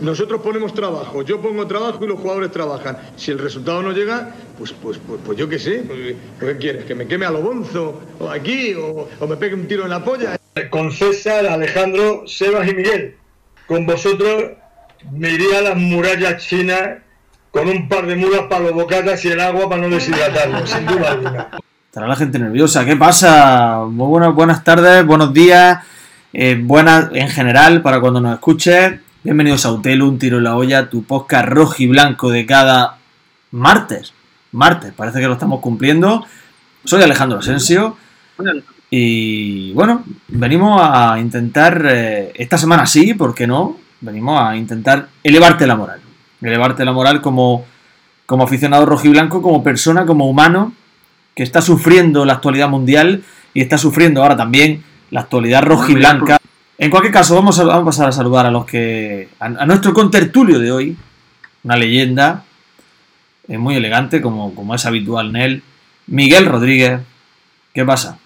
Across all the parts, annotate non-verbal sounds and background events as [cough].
Nosotros ponemos trabajo, yo pongo trabajo y los jugadores trabajan. Si el resultado no llega, pues, pues, pues, pues yo qué sé. Pues, ¿Qué quieres? ¿Que me queme a lo bonzo? ¿O aquí? O, ¿O me pegue un tiro en la polla? Con César, Alejandro, Sebas y Miguel. Con vosotros me iría a las murallas chinas con un par de mulas para los bocatas y el agua para no deshidratarlo, [laughs] sin duda alguna. Estará la gente nerviosa. ¿Qué pasa? Muy buenas, buenas tardes, buenos días, eh, buenas en general para cuando nos escuches. Bienvenidos a Utelo, un tiro en la olla, tu podcast rojo y blanco de cada martes. Martes, parece que lo estamos cumpliendo. Soy Alejandro Asensio. Y bueno, venimos a intentar, eh, esta semana sí, ¿por qué no? Venimos a intentar elevarte la moral. Elevarte la moral como, como aficionado rojiblanco, como persona, como humano, que está sufriendo la actualidad mundial y está sufriendo ahora también la actualidad rojiblanca. En cualquier caso, vamos a, vamos a pasar a saludar a los que. a, a nuestro contertulio de hoy, una leyenda, eh, muy elegante, como, como es habitual en él, Miguel Rodríguez. ¿Qué pasa?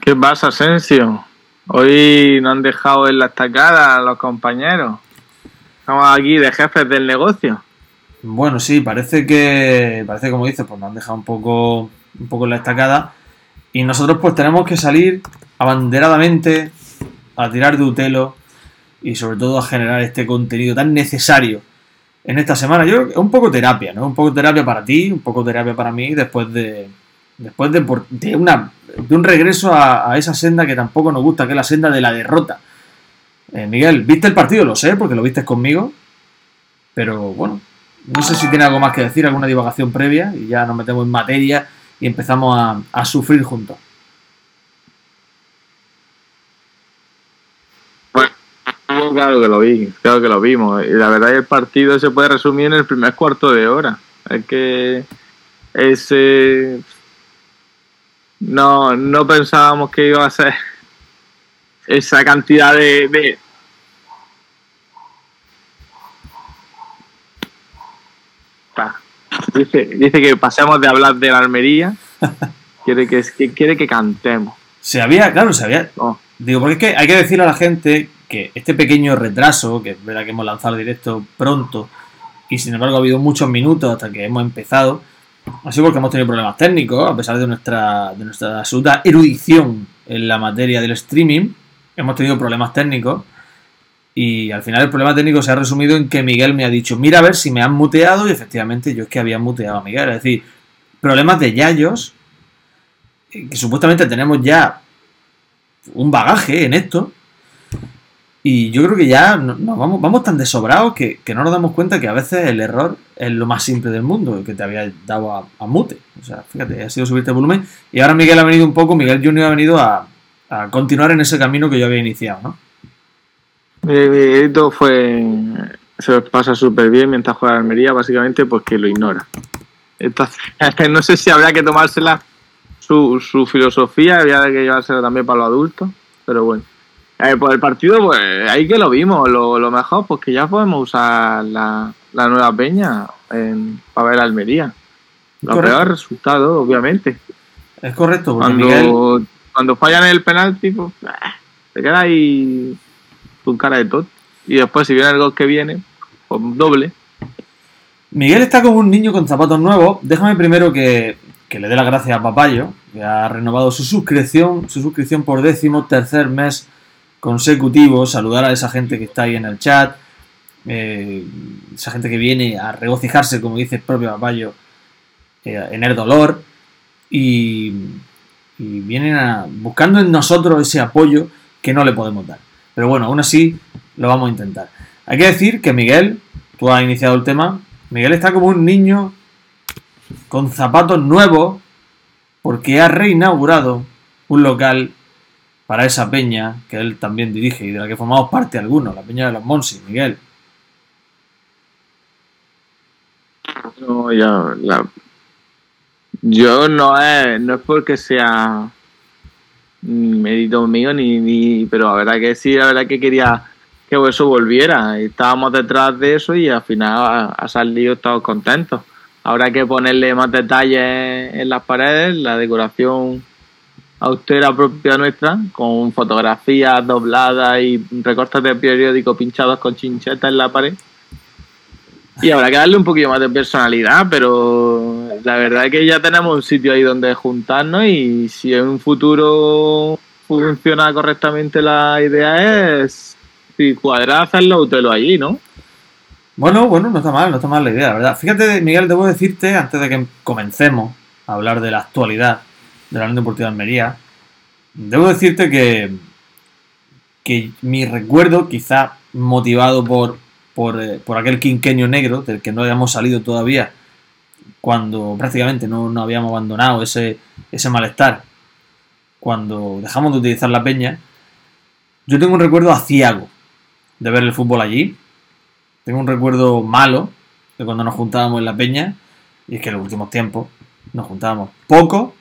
¿Qué pasa, Asensio? Hoy nos han dejado en la estacada los compañeros. Estamos aquí de jefes del negocio. Bueno, sí, parece que, parece como dices, pues nos han dejado un poco, un poco en la estacada. Y nosotros pues tenemos que salir abanderadamente a tirar de Utelo y sobre todo a generar este contenido tan necesario en esta semana. Yo creo que es un poco terapia, ¿no? Un poco terapia para ti, un poco terapia para mí después de después de, de una de un regreso a, a esa senda que tampoco nos gusta, que es la senda de la derrota. Eh, Miguel, ¿viste el partido? Lo sé, porque lo viste conmigo. Pero bueno, no sé si tiene algo más que decir, alguna divagación previa, y ya nos metemos en materia y empezamos a, a sufrir juntos. Claro que lo vi, claro que lo vimos. Y la verdad es que el partido se puede resumir en el primer cuarto de hora. Es que ese no, no pensábamos que iba a ser esa cantidad de. Dice, dice que pasemos de hablar de la Almería. [laughs] Quiere que, que quiere que cantemos. Se había, claro, se había. Oh. Digo, porque es que hay que decirle a la gente que este pequeño retraso, que es verdad que hemos lanzado el directo pronto, y sin embargo ha habido muchos minutos hasta que hemos empezado, sido porque hemos tenido problemas técnicos, a pesar de nuestra, de nuestra absoluta erudición en la materia del streaming, hemos tenido problemas técnicos. Y al final el problema técnico se ha resumido en que Miguel me ha dicho, mira a ver si me han muteado, y efectivamente yo es que había muteado a Miguel. Es decir, problemas de Yayos, eh, que supuestamente tenemos ya un bagaje en esto. Y yo creo que ya no- nos vamos, vamos tan desobrados que, que no nos damos cuenta que a veces el error es lo más simple del mundo, que te había dado a, mute. O sea, fíjate, ha sido subirte el volumen. Y ahora Miguel ha venido un poco, Miguel Junior ha venido a, a continuar en ese camino que yo había iniciado, ¿no? Mi Miguelito fue. Se pasa súper bien mientras juega a Almería, básicamente porque lo ignora. Entonces, [laughs] no sé si habrá que tomársela su, su filosofía, habría que llevársela también para los adultos, pero bueno. Eh, pues el partido, pues ahí que lo vimos, lo, lo mejor, pues que ya podemos usar la, la nueva peña en- para ver Almería. Lo Correcto. peor resultado, obviamente. Es correcto, porque Miguel. Cuando, cuando fallan el penalti, pues ah, te queda ahí con cara de tot. Y después, si viene el gol que viene, pues doble. Miguel está como un niño con zapatos nuevos. Déjame primero que, que le dé las gracias a Papayo, que ha renovado su suscripción, su suscripción por décimo tercer mes consecutivo. Saludar a esa gente que está ahí en el chat, eh, esa gente que viene a regocijarse, como dice el propio Papayo, eh, en el dolor. Y, y vienen a, buscando en nosotros ese apoyo que no le podemos dar. Pero bueno, aún así lo vamos a intentar. Hay que decir que Miguel, tú has iniciado el tema, Miguel está como un niño con zapatos nuevos porque ha reinaugurado un local para esa peña que él también dirige y de la que formamos parte algunos, la peña de los Monsi, Miguel. No, ya, la- Yo no es, no es porque sea mm, mérito mío, ni, ni, pero la verdad que sí, la verdad que quería que eso volviera. Estábamos detrás de eso y al final ha salido todos contentos. Habrá que ponerle más detalles en las paredes, la decoración austera propia nuestra, con fotografías dobladas y recortes de periódico pinchados con chinchetas en la pared. Y habrá que darle un poquito más de personalidad, pero la verdad es que ya tenemos un sitio ahí donde juntarnos y si en un futuro funciona correctamente la idea es si cuadrar hacerlo hotel allí, ¿no? Bueno, bueno, no está mal, no está mal la idea, verdad. Fíjate, Miguel, debo decirte, antes de que comencemos a hablar de la actualidad de la Unión Deportiva de Almería, debo decirte que, que mi recuerdo, quizá motivado por, por, eh, por aquel quinquenio negro, del que no habíamos salido todavía, cuando prácticamente no, no habíamos abandonado ese, ese malestar, cuando dejamos de utilizar la peña, yo tengo un recuerdo aciago de ver el fútbol allí. Tengo un recuerdo malo de cuando nos juntábamos en la peña, y es que en los últimos tiempos nos juntábamos poco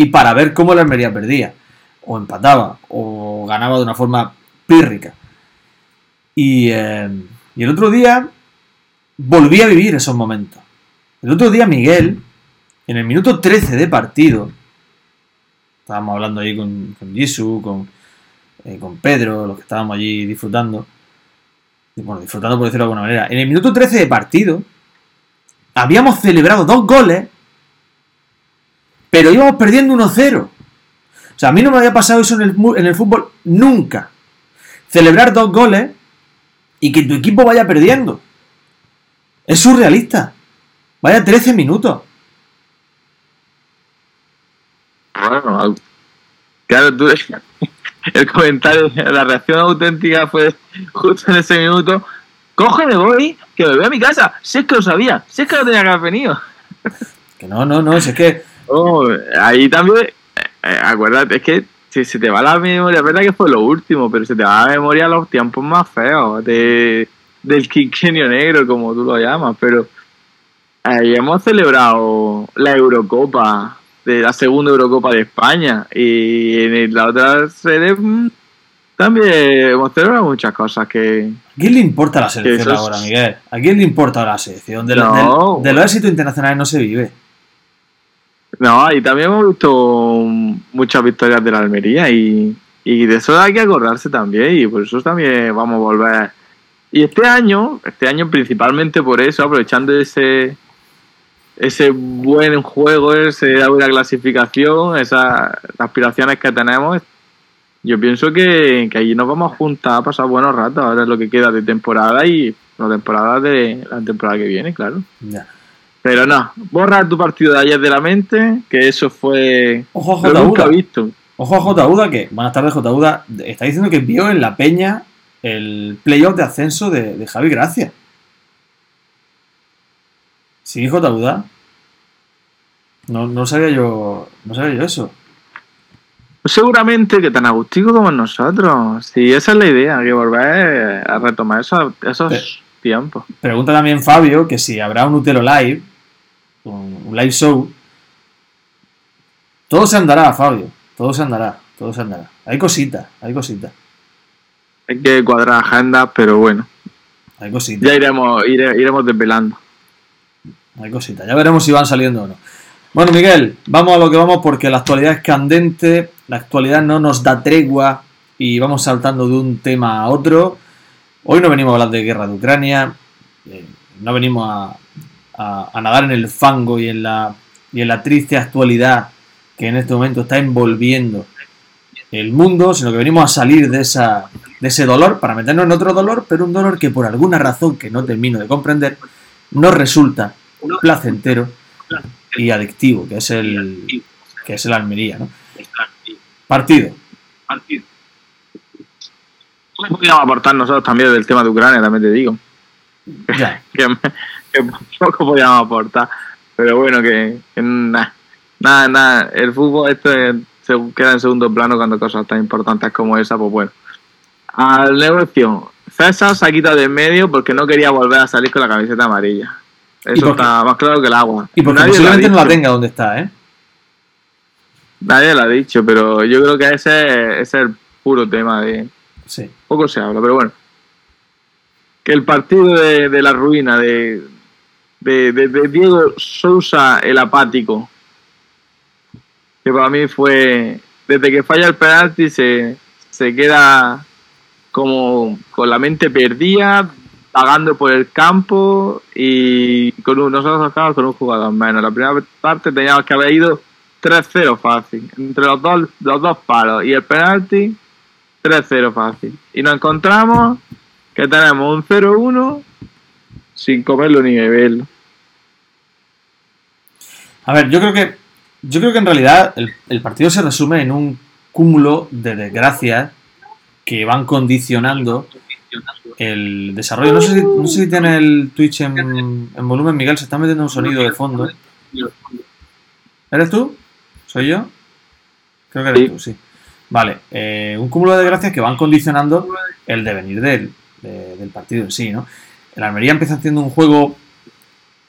y para ver cómo la Almería perdía, o empataba, o ganaba de una forma pírrica. Y, eh, y el otro día volví a vivir esos momentos. El otro día Miguel, en el minuto 13 de partido, estábamos hablando ahí con, con Gisu, con, eh, con Pedro, los que estábamos allí disfrutando, bueno, disfrutando por decirlo de alguna manera, en el minuto 13 de partido, habíamos celebrado dos goles, pero íbamos perdiendo 1-0. O sea, a mí no me había pasado eso en el, en el fútbol nunca. Celebrar dos goles y que tu equipo vaya perdiendo. Es surrealista. Vaya 13 minutos. Bueno, claro, tú, [laughs] el comentario, la reacción auténtica fue justo en ese minuto. Cógeme, voy, que me voy a mi casa. Si es que lo sabía, si es que lo tenía que haber venido. Que no, no, no, si es que Oh, ahí también, eh, eh, acuérdate, es que si se te va la memoria, es verdad que fue lo último, pero se te va la memoria los tiempos más feos de, del quinquenio negro, como tú lo llamas, pero ahí hemos celebrado la Eurocopa, de la segunda Eurocopa de España, y en la otra sede mm, también hemos celebrado muchas cosas que... ¿A quién le importa la selección es- ahora, Miguel? ¿A quién le importa la selección? De, No. del- de los éxitos internacionales no se vive. No, y también hemos visto muchas victorias de la Almería y, y de eso hay que acordarse también y por eso también vamos a volver. Y este año, este año principalmente por eso, aprovechando ese ese buen juego, esa buena clasificación, esas aspiraciones que tenemos, yo pienso que, que allí nos vamos a juntar a pasar buenos ratos, ahora es lo que queda de temporada y la temporada de la temporada que viene, claro. Ya. Pero no, borra tu partido de ayer de la mente, que eso fue. Ojo a Lo J. nunca visto. Ojo a J. Uda, que, buenas tardes, J. Uda, está diciendo que vio en la peña el playoff de ascenso de, de Javi Gracia. Sí, J. Uda. No, no sabía yo. No sabía yo eso. Seguramente que tan agustico como nosotros. Sí, esa es la idea, que volver a retomar esos, esos Pe- tiempos. Pregunta también Fabio que si habrá un Utero Live, un un live show. Todo se andará, Fabio. Todo se andará. Todo se andará. Hay cositas, hay cositas. Hay que cuadrar agendas, pero bueno, Hay cositas. ya iremos, ire- iremos desvelando. Hay cositas. Ya veremos si van saliendo o no. Bueno, Miguel, vamos a lo que vamos porque la actualidad es candente, la actualidad no nos da tregua y vamos saltando de un tema a otro. Hoy no venimos a hablar de guerra de Ucrania, eh, no venimos a, a- a nadar en el fango y en, la, y en la triste actualidad que en este momento está envolviendo el mundo, sino que venimos a salir de, esa, de ese dolor para meternos en otro dolor, pero un dolor que por alguna razón que no termino de comprender, nos resulta placentero y adictivo, que es el que es el Almería, ¿no? Partido. Podríamos aportar nosotros también del tema de Ucrania, también te digo. Ya. [laughs] que, que [laughs] poco podíamos aportar. Pero bueno, que, que nada, nada, nada. El fútbol esto es- se queda en segundo plano cuando cosas tan importantes como esa, pues bueno. Al negocio, César se ha quitado de en medio porque no quería volver a salir con la camiseta amarilla. ¿Y Eso está más claro que el agua. Y porque Nadie posiblemente no la tenga donde está, ¿eh? Nadie lo ha dicho, pero yo creo que ese, ese es el puro tema de, Sí. poco se habla, pero bueno. Que el partido de, de la ruina de, de, de- Diego Sousa, el apático, que para mí fue desde que falla el penalti se, se queda como con la mente perdida, pagando por el campo y con un, nosotros acabamos con un jugador menos. La primera parte teníamos que haber ido 3-0 fácil, entre los dos, los dos palos y el penalti 3-0 fácil. Y nos encontramos que tenemos un 0-1 sin comerlo ni beberlo. A ver, yo creo que yo creo que en realidad el, el partido se resume en un cúmulo de desgracias que van condicionando el desarrollo. No sé si, no sé si tiene el Twitch en, en volumen, Miguel, se está metiendo un sonido de fondo. ¿Eres tú? ¿Soy yo? Creo que eres Sí. tú, sí. Vale, eh, un cúmulo de desgracias que van condicionando el devenir del, de- del partido en sí, ¿no? El Almería empieza haciendo un juego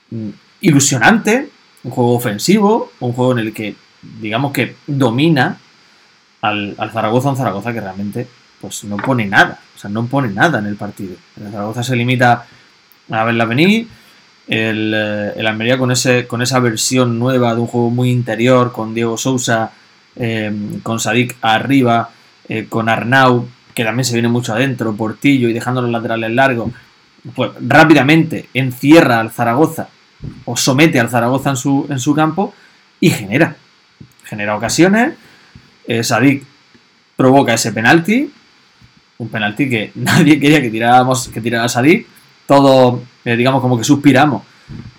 mm, ilusionante, un juego ofensivo, un juego en el que, digamos que domina al, al Zaragoza, un Zaragoza que realmente pues no pone nada, o sea, no pone nada en el partido. El Zaragoza se limita a verla venir, el, eh, el Almería con, ese, con esa versión nueva de un juego muy interior, con Diego Sousa, eh, con Sadik arriba, eh, con Arnau, que también se viene mucho adentro, Portillo y dejando los laterales largos, pues rápidamente encierra al Zaragoza o somete al Zaragoza en su, en su campo y genera. Genera ocasiones. Eh, Sadik provoca ese penalti. Un penalti que [laughs] nadie quería que tiráramos, que tirara Sadik. Todos, eh, digamos, como que suspiramos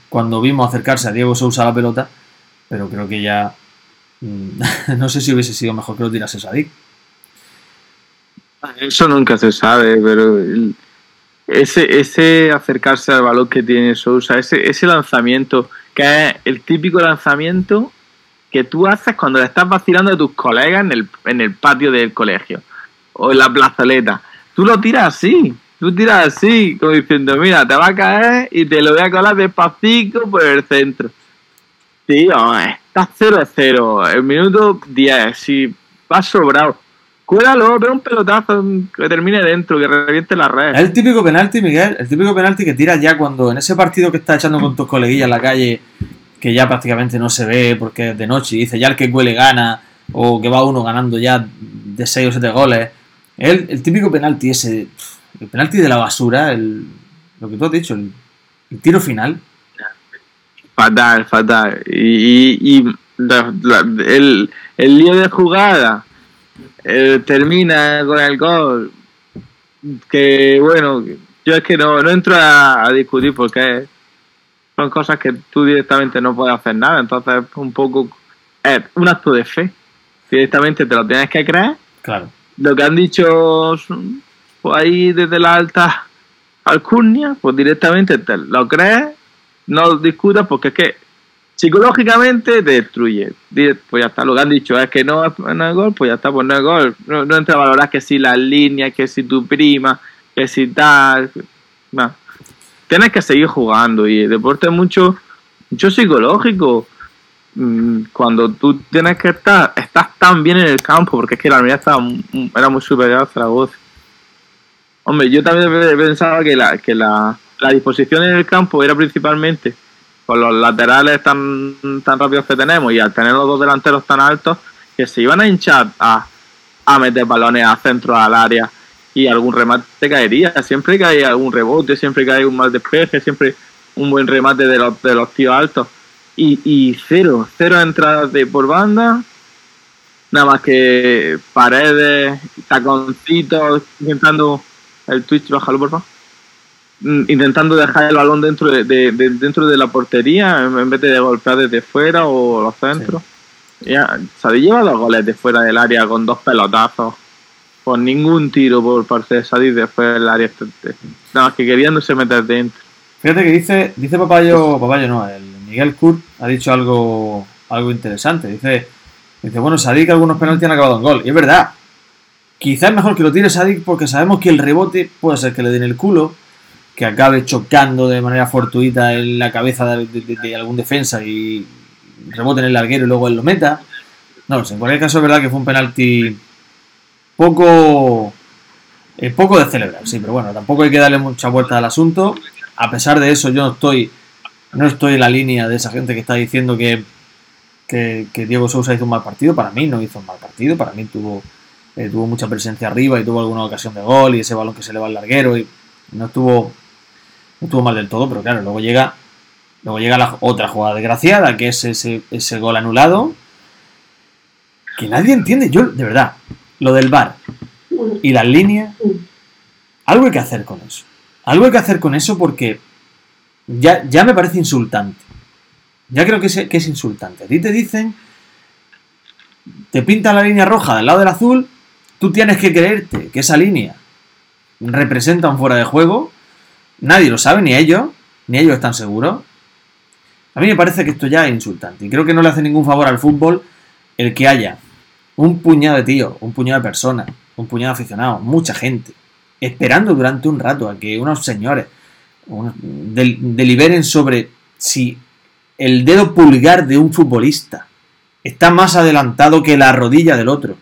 cuando vimos acercarse a Diego Sousa la pelota. Pero creo que ya. mm, [laughs] no sé si hubiese sido mejor que lo tirase Sadik. Eso nunca se sabe, pero el- ese, ese acercarse al balón que tiene Sousa, ese, ese lanzamiento, que es el típico lanzamiento que tú haces cuando le estás vacilando a tus colegas en el, en el patio del colegio o en la plazoleta. Tú lo tiras así, tú tiras así, como diciendo, mira, te va a caer y te lo voy a colar despacito por el centro. Tío, estás 0-0, el minuto 10, si vas sobrado. Cuélalo, ve un pelotazo que termine dentro, que reviente la red. Es el típico penalti, Miguel, el típico penalti que tiras ya cuando en ese partido que estás echando con tus coleguillas en la calle, que ya prácticamente no se ve porque es de noche, y dice ya el que huele gana, o que va uno ganando ya de 6 o 7 goles. Es el, el típico penalti ese, el penalti de la basura, el, lo que tú has dicho, el, el tiro final. Fatal, fatal. Y, y, y la- la- el, el lío de jugada eh, termina con el gol. Que bueno, yo es que no, no entro a, a discutir porque son cosas que tú directamente no puedes hacer nada. Entonces, es un poco. Es un acto de fe. Directamente te lo tienes que creer. Claro. Lo que han dicho pues, ahí desde la alta alcurnia, pues directamente te lo crees, no lo discutas porque es que psicológicamente te destruye. Pues ya está, lo que han dicho es que no es, gol, pues ya está, pues no es gol. No, no entra a valorar que si las líneas, que si tu prima, que si tal. No. Tienes que seguir jugando y el deporte es mucho, mucho psicológico. Mm, Cuando tú tienes que estar, estás tan bien en el campo, porque es que la Almería estaba, era muy superior a Zaragoza. Hombre, yo también pe- pensaba que la, que la, la disposición en el campo era principalmente con los laterales tan, tan rápidos que tenemos y al tener los dos delanteros tan altos, que se iban a hinchar a, a meter balones a centro al área y algún remate caería. Siempre que hay algún rebote, siempre que hay un mal despeje, siempre un buen remate de los, de los tíos altos. Y, y cero, cero entradas de por banda, nada más que paredes, taconcitos, intentando el Twitch, bájalo por favor. Mm, Intentando dejar el balón dentro de, de- de- dentro de la portería en vez de golpear desde fuera o los centros. Ya, Sadí lleva dos goles de fuera del área con dos pelotazos. Con ningún tiro por parte de Sadí de fuera del área. Nada más que queriéndose meter dentro. Fíjate que dice, dice Papayo, Papayo no, el Miguel Kurt ha dicho algo, algo interesante. Dice, dice, bueno, Sadik algunos penaltis han acabado en gol. Y es verdad. Quizás es mejor que lo tire Sadik porque sabemos que el rebote puede ser que le den el culo, que acabe chocando de manera fortuita en la cabeza de, algún defensa y rebote en el larguero y luego él lo meta. No en cualquier caso es verdad que fue un penalti poco, eh, poco de celebrar, sí, pero bueno, tampoco hay que darle mucha vuelta al asunto a pesar de eso, yo no estoy, no estoy en la línea de esa gente que está diciendo que, que, que Diego Sousa hizo un mal partido. Para mí no hizo un mal partido. Para mí tuvo, eh, tuvo mucha presencia arriba y tuvo alguna ocasión de gol y ese balón que se le va al larguero y no estuvo, no estuvo mal del todo, pero claro, luego llega, luego llega la otra jugada desgraciada, que es ese, ese gol anulado, que nadie entiende. Yo, de verdad, lo del bar y las líneas, algo hay que hacer con eso. Algo hay que hacer con eso porque ya, ya me parece insultante. Ya creo que es, que es insultante. A ti te dicen, te pinta la línea roja del lado del azul, tú tienes que creerte que esa línea representa un fuera de juego. Nadie lo sabe, ni ellos, ni ellos están seguros. A mí me parece que esto ya es insultante. Y creo que no le hace ningún favor al fútbol el que haya un puñado de tíos, un puñado de personas, un puñado de aficionados, mucha gente, esperando durante un rato a que unos señores deliberen sobre si el dedo pulgar de un futbolista está más adelantado que la rodilla del otro.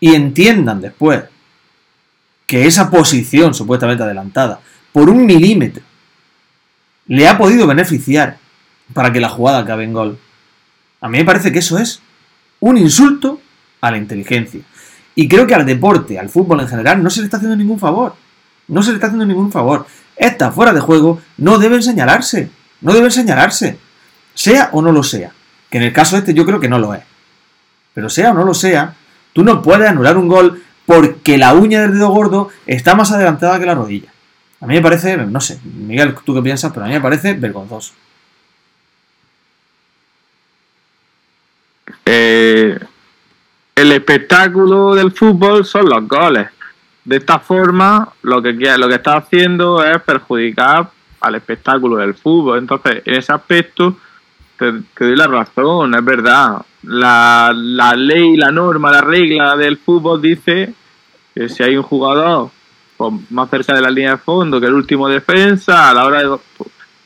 Y entiendan después que esa posición supuestamente adelantada, por un milímetro, le ha podido beneficiar para que la jugada acabe en gol. A mí me parece que eso es un insulto a la inteligencia. Y creo que al deporte, al fútbol en general, no se le está haciendo ningún favor. No se le está haciendo ningún favor. Esta fuera de juego no deben señalarse. No deben señalarse. Sea o no lo sea. Que en el caso este yo creo que no lo es. Pero sea o no lo sea, tú no puedes anular un gol porque la uña del dedo gordo está más adelantada que la rodilla. A mí me parece, no sé, Miguel, tú qué piensas, pero a mí me parece vergonzoso. Eh, el espectáculo del fútbol son los goles. De esta forma, lo que, lo que está haciendo es perjudicar al espectáculo del fútbol. Entonces, en ese aspecto, te, te doy la razón, es verdad. La, la ley, la norma, la regla del fútbol dice que si hay un jugador pues, más cerca de la línea de fondo que el último defensa, a la hora de.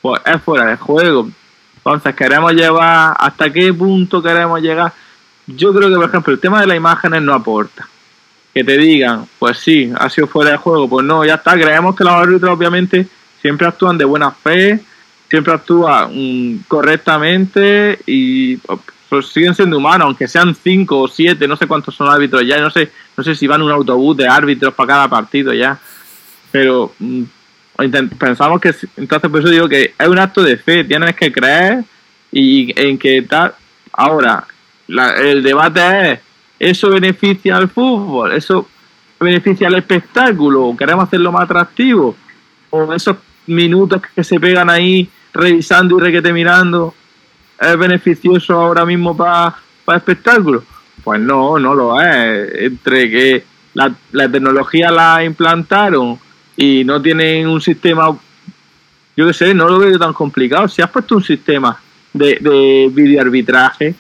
Pues es fuera de juego. Entonces, queremos llevar. ¿Hasta qué punto queremos llegar? Yo creo que, por ejemplo, el tema de las imágenes no aporta. Que te digan, pues sí, ha sido fuera de juego. Pues no, ya está. Creemos que los árbitros, obviamente, siempre actúan de buena fe, siempre actúan mm, correctamente y pues, siguen siendo humanos, aunque sean cinco o siete, no sé cuántos son árbitros ya. No sé, no sé si van un autobús de árbitros para cada partido ya. Pero mm, pensamos que, entonces, por eso digo que es un acto de fe. Tienes que creer y en que tal. Ahora, la- el debate es, ¿eso beneficia al fútbol? ¿Eso beneficia al espectáculo? ¿Queremos hacerlo más atractivo? ¿O esos minutos que se pegan ahí revisando y requete mirando es beneficioso ahora mismo para el espectáculo? Pues no, no lo es. Entre que la, la tecnología la implantaron y no tienen un sistema yo qué sé, no lo veo tan complicado. Si has puesto un sistema de, de videoarbitraje,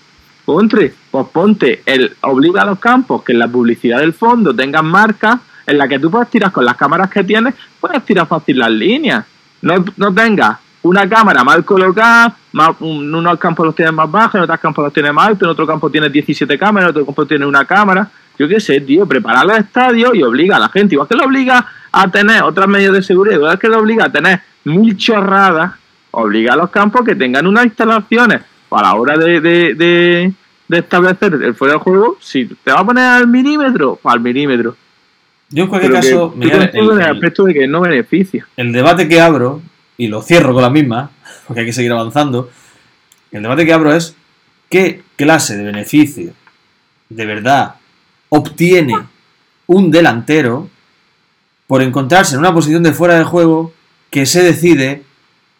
ponte, pues ponte, el, obliga a los campos que en la publicidad del fondo tengan marcas en la que tú puedes tirar con las cámaras que tienes, puedes tirar fácil las líneas. No, no tengas una cámara mal colocada, un- unos campos los tienes más bajos, en otros campos los tienes más altos, en otro campo tienes 17 cámaras, en otro campo tienes una cámara. Yo qué sé, tío, preparar los estadios y obliga a la gente, igual que lo obliga a tener otras medidas de seguridad, igual que lo obliga a tener mil chorradas, obliga a los campos que tengan unas instalaciones a la hora de, de, de, de establecer el fuera de juego, si te va a poner al milímetro, al milímetro. Yo en cualquier Pero caso, en el el- aspecto de que no beneficia. el debate que abro, y lo cierro con la misma, porque hay que seguir avanzando, el debate que abro es qué clase de beneficio de verdad obtiene un delantero por encontrarse en una posición de fuera de juego que se decide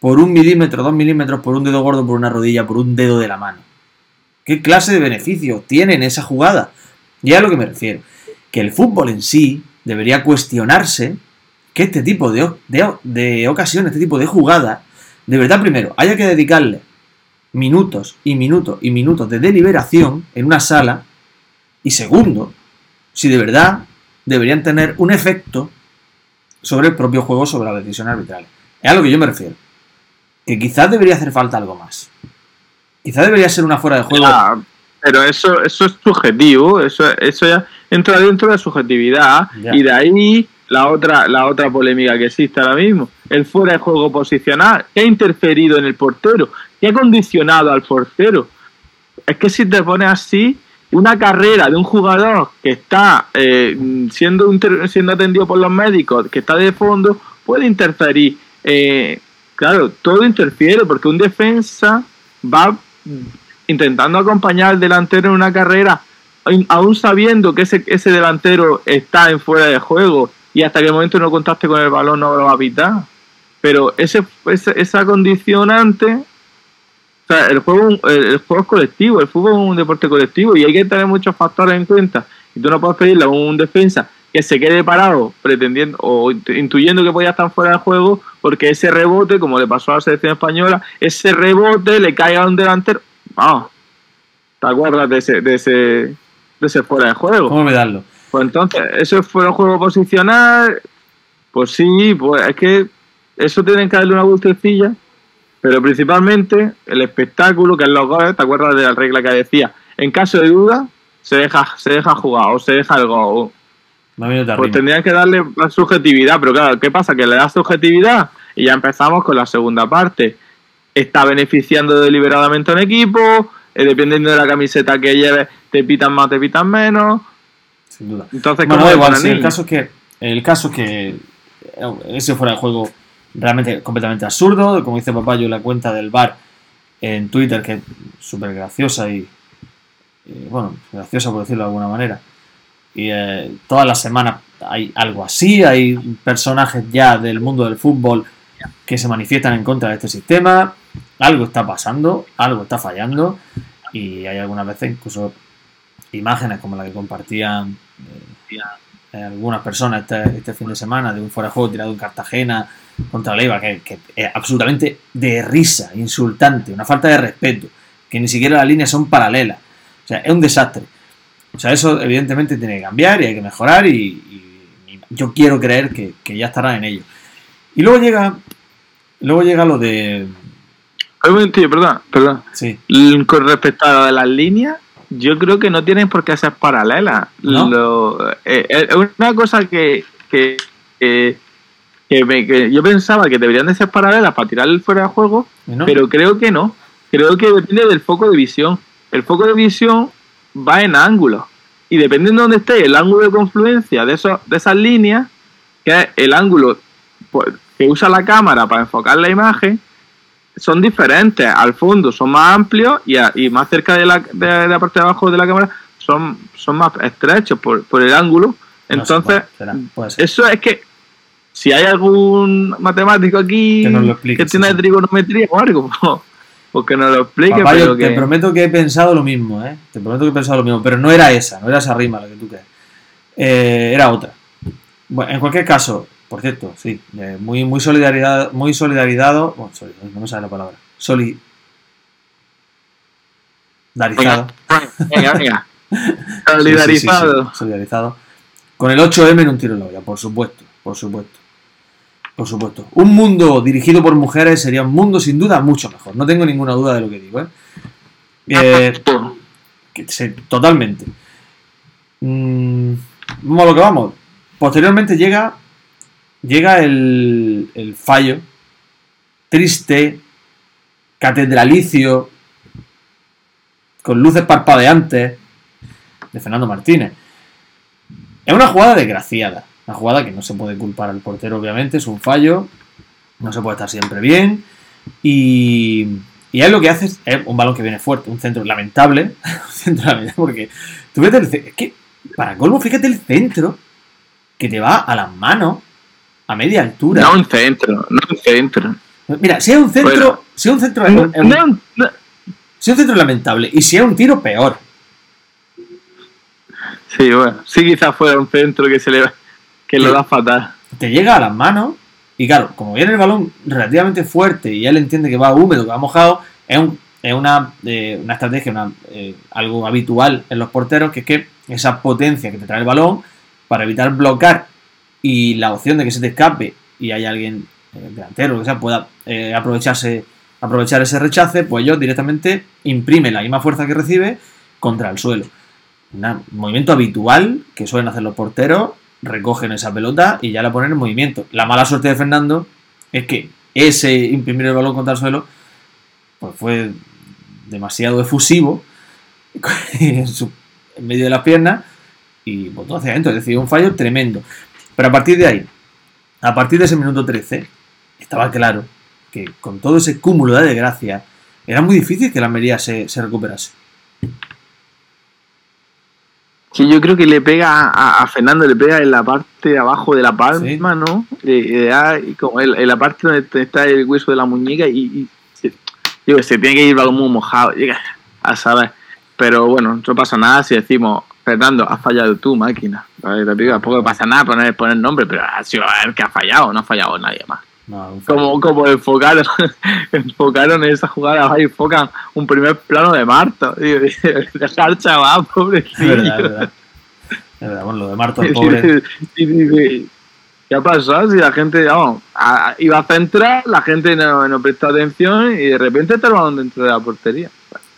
por un milímetro, dos milímetros, por un dedo gordo, por una rodilla, por un dedo de la mano. ¿Qué clase de beneficio tiene en esa jugada? Y a lo que me refiero. Que el fútbol en sí debería cuestionarse que este tipo de, de, de ocasiones, este tipo de jugadas, de verdad, primero, haya que dedicarle minutos y minutos y minutos de deliberación en una sala. Y segundo, si de verdad deberían tener un efecto sobre el propio juego, sobre las decisiones arbitrales. Es a lo que yo me refiero. Que quizás debería hacer falta algo más. Quizás debería ser una fuera de juego. Pero eso, eso es subjetivo, eso, eso ya entra dentro de la subjetividad Ya. y de ahí la otra, la otra polémica que existe ahora mismo. El fuera de juego posicional, que ha interferido en el portero, que ha condicionado al portero. es que si te pones así, una carrera de un jugador que está eh, siendo, siendo atendido por los médicos, que está de fondo, puede interferir. Eh, claro, todo interfiere porque un defensa va intentando acompañar al delantero en una carrera, aún sabiendo que ese, ese delantero está en fuera de juego y hasta que el momento no contacte con el balón no lo va a. Pero ese, esa condicionante el juego, el, juego es colectivo, el fútbol es un deporte colectivo y hay que tener muchos factores en cuenta. Y tú no puedes pedirle a un defensa que se quede parado pretendiendo o intuyendo que podía estar fuera del juego porque ese rebote, como le pasó a la selección española, ese rebote le cae a un delantero. Ah, ¿te acuerdas de ese, de ese, de ese fuera de juego? ¿Cómo me darlo? Pues entonces, eso fue un juego posicional. Pues sí, pues es que eso tienen que darle una vueltecilla pero principalmente el espectáculo, que es los goles, ¿te acuerdas de la regla que decía? En caso de duda, se deja, se deja jugar o se deja el gol. Pues tendrían que darle la subjetividad, pero claro, ¿qué pasa? Que le da subjetividad y ya empezamos con la segunda parte. Está beneficiando deliberadamente a un equipo, eh, dependiendo de la camiseta que lleves, te pitan más, te pitan menos. Sin duda. Entonces, bueno, igual, el caso es que, el caso es que eh, ese fuera de juego realmente completamente absurdo. Como dice Papayo, la cuenta del bar en Twitter, que es súper graciosa y, bueno, graciosa por decirlo de alguna manera. Y eh, todas las semanas hay algo así, hay personajes ya del mundo del fútbol que se manifiestan en contra de este sistema. Algo está pasando, algo está fallando y hay algunas veces incluso imágenes como la que compartían eh, algunas personas este, este, fin de semana de un fuera de juego tirado en Cartagena contra Leiva, que, que es absolutamente de risa, insultante, una falta de respeto, que ni siquiera las líneas son paralelas. O sea, es un desastre. O sea, eso evidentemente tiene que cambiar y hay que mejorar y, yo quiero creer que, ya estarán en ello. Y luego llega, luego llega lo de... perdón, perdón. Sí. Con respecto a lo de las líneas, yo creo que no tienen por qué ser paralelas. Eh, eh, es una cosa que, que, que, yo pensaba que deberían de ser paralelas para tirar el fuera de juego, pero creo que no. Creo que depende del foco de visión. El foco de visión va en ángulo. Y dependiendo de dónde esté el ángulo de confluencia de, esos, de esas líneas, que es el ángulo pues, que usa la cámara para enfocar la imagen, son diferentes. Al fondo son más amplios y, y más cerca de la, de, la, parte de abajo de la cámara son, son más estrechos por, por el ángulo. Entonces, eso es que si hay algún matemático aquí que, tiene trigonometría o algo, [laughs] pues que nos lo explique. pero Te prometo que he pensado lo mismo, ¿eh? Te prometo que he pensado lo mismo, pero no era esa, no era esa rima la que tú crees. Eh, era otra. Bueno, en cualquier caso, por cierto, sí, eh, muy, muy solidaridad, muy solidarizado, bueno, no me sale la palabra, solidarizado. Venga, venga, [laughs] Solidarizado. solidarizado. Con el 8M en un tiro en la olla, por supuesto, por supuesto. Por supuesto. Un mundo dirigido por mujeres sería un mundo sin duda mucho mejor. No tengo ninguna duda de lo que digo. ¿eh? eh totalmente. Mm, vamos a lo que vamos. Posteriormente llega llega el, fallo triste, catedralicio, con luces parpadeantes de Fernando Martínez. Es una jugada desgraciada, una jugada que no se puede culpar al portero, obviamente, es un fallo, no se puede estar siempre bien. Y, y él lo que hace es, un balón que viene fuerte, un centro lamentable, [laughs] un centro lamentable porque tú ves el, es que, para colmo, fíjate el centro que te va a las manos a media altura. No un centro, no un centro. Mira, si es un centro, si es un centro, si es un centro lamentable y si es un tiro peor. Sí, bueno, sí quizás fuera un centro que se le que lo da fatal. Te llega a las manos y claro, como viene el balón relativamente fuerte y él entiende que va húmedo, que va mojado, es, un, es una, eh, una estrategia, una, eh, algo habitual en los porteros, que es que esa potencia que te trae el balón, para evitar bloquear y la opción de que se te escape y hay alguien eh, delantero que sea pueda aprovecharse aprovechar ese rechace, pues ellos directamente imprimen la misma fuerza que recibe contra el suelo. Un movimiento habitual que suelen hacer los porteros, recogen esa pelota y ya la ponen en movimiento. La mala suerte de Fernando es que ese imprimir el balón contra el suelo pues fue demasiado efusivo [laughs] en, medio de las piernas y botó hacia adentro. Es decir, un fallo tremendo. Pero a partir de ahí, a partir de ese minuto 13, estaba claro que con todo ese cúmulo de desgracia, era muy difícil que la Almería se, se recuperase. Sí, yo creo que le pega a, a Fernando, le pega en la parte de abajo de la palma, ¿no? Le- le da y como en, en la parte donde está el hueso de la muñeca y, y se, qué sé, tiene que ir algo muy mojado, a saber. Pero bueno, no pasa nada si decimos, Fernando, has fallado tú, máquina. Digo, tampoco pasa nada poner, poner nombre, pero ha sido el que ha fallado, no ha fallado nadie más. No. Como, como enfocaron, [laughs] enfocaron en esa jugada, ahí enfocan un primer plano de Marto. Y, [laughs] dejar chaval, Es pobrecillo. verdad, es verdad. Es verdad, bueno, lo de Marto, el [laughs] pobre. Y ¿qué ha pasado? Si la gente vamos, a- iba a centrar, la gente no, no prestó atención y de repente está el balón dentro de la portería.